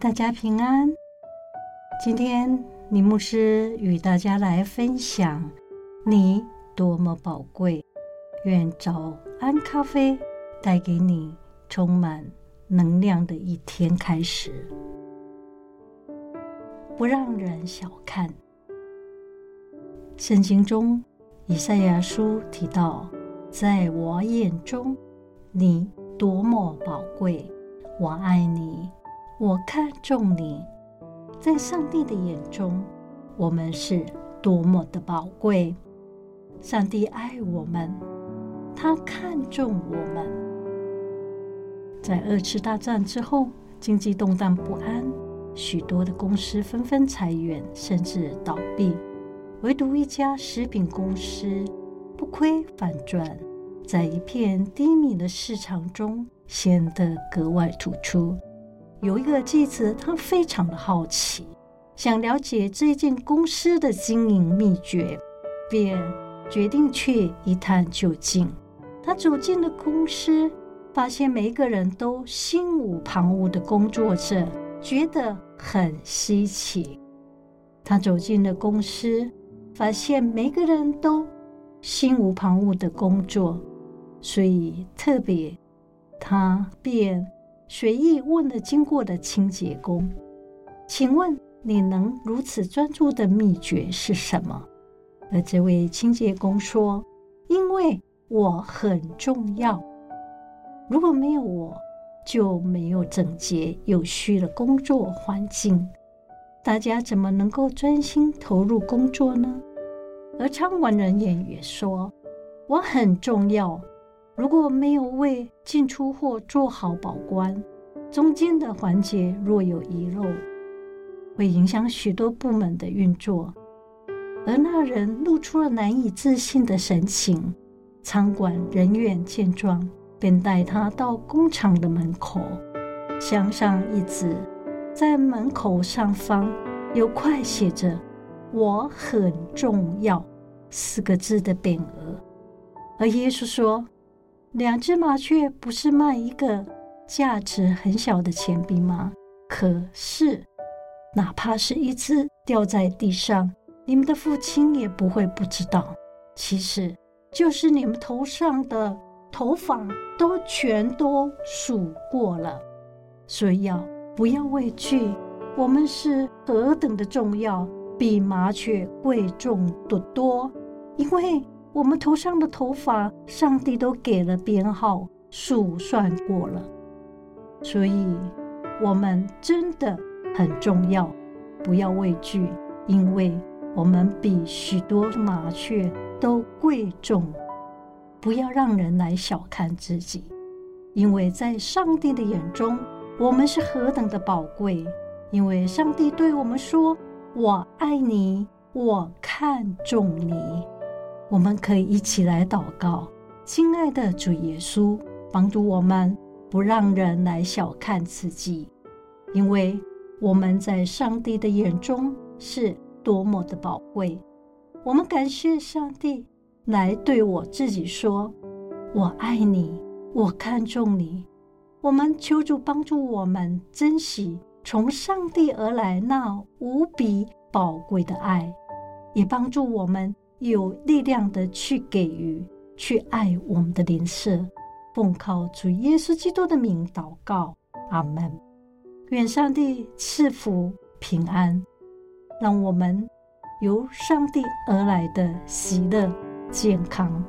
大家平安。今天李牧师与大家来分享：你多么宝贵。愿早安咖啡带给你充满能量的一天开始。不让人小看。圣经中以赛亚书提到：“在我眼中，你多么宝贵，我爱你。”我看重你，在上帝的眼中，我们是多么的宝贵。上帝爱我们，他看重我们。在二次大战之后，经济动荡不安，许多的公司纷纷裁员，甚至倒闭。唯独一家食品公司不亏反赚，在一片低迷的市场中显得格外突出。有一个记者，他非常的好奇，想了解这间公司的经营秘诀，便决定去一探究竟。他走进了公司，发现每一个人都心无旁骛的工作着，觉得很稀奇。他走进了公司，发现每个人都心无旁骛的工作，所以特别，他便。随意问了经过的清洁工：“请问你能如此专注的秘诀是什么？”而这位清洁工说：“因为我很重要，如果没有我，就没有整洁有序的工作环境，大家怎么能够专心投入工作呢？”而餐馆人员也说：“我很重要。”如果没有为进出货做好保关，中间的环节若有遗漏，会影响许多部门的运作。而那人露出了难以置信的神情。仓管人员见状，便带他到工厂的门口，镶上一纸，在门口上方有块写着“我很重要”四个字的匾额。而耶稣说。两只麻雀不是卖一个价值很小的钱币吗？可是，哪怕是一只掉在地上，你们的父亲也不会不知道。其实，就是你们头上的头发都全都数过了。所以要不要畏惧？我们是何等的重要，比麻雀贵重得多，因为。我们头上的头发，上帝都给了编号，数算过了，所以我们真的很重要，不要畏惧，因为我们比许多麻雀都贵重。不要让人来小看自己，因为在上帝的眼中，我们是何等的宝贵。因为上帝对我们说：“我爱你，我看重你。”我们可以一起来祷告，亲爱的主耶稣，帮助我们不让人来小看自己，因为我们在上帝的眼中是多么的宝贵。我们感谢上帝来对我自己说：“我爱你，我看重你。”我们求主帮助我们珍惜从上帝而来那无比宝贵的爱，也帮助我们。有力量的去给予，去爱我们的灵舍，奉靠主耶稣基督的名祷告，阿门。愿上帝赐福平安，让我们由上帝而来的喜乐、健康